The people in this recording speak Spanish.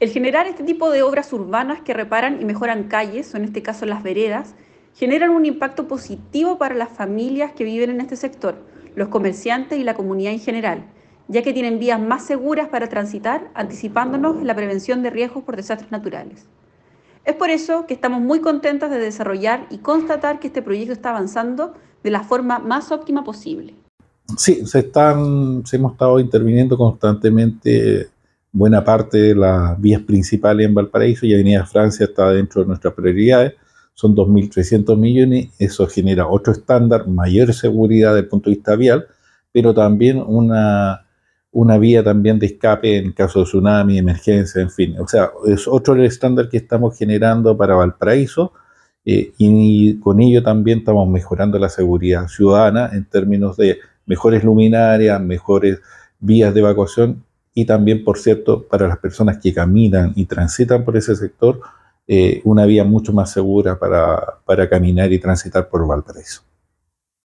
El generar este tipo de obras urbanas que reparan y mejoran calles, o en este caso las veredas, generan un impacto positivo para las familias que viven en este sector, los comerciantes y la comunidad en general, ya que tienen vías más seguras para transitar, anticipándonos en la prevención de riesgos por desastres naturales. Es por eso que estamos muy contentos de desarrollar y constatar que este proyecto está avanzando de la forma más óptima posible. Sí, se están, se hemos estado interviniendo constantemente buena parte de las vías principales en Valparaíso y Avenida Francia está dentro de nuestras prioridades. Son 2.300 millones, eso genera otro estándar, mayor seguridad desde el punto de vista vial, pero también una, una vía también de escape en caso de tsunami, emergencia, en fin. O sea, es otro el estándar que estamos generando para Valparaíso eh, y con ello también estamos mejorando la seguridad ciudadana en términos de mejores luminarias, mejores vías de evacuación y también, por cierto, para las personas que caminan y transitan por ese sector, eh, una vía mucho más segura para, para caminar y transitar por Valparaíso.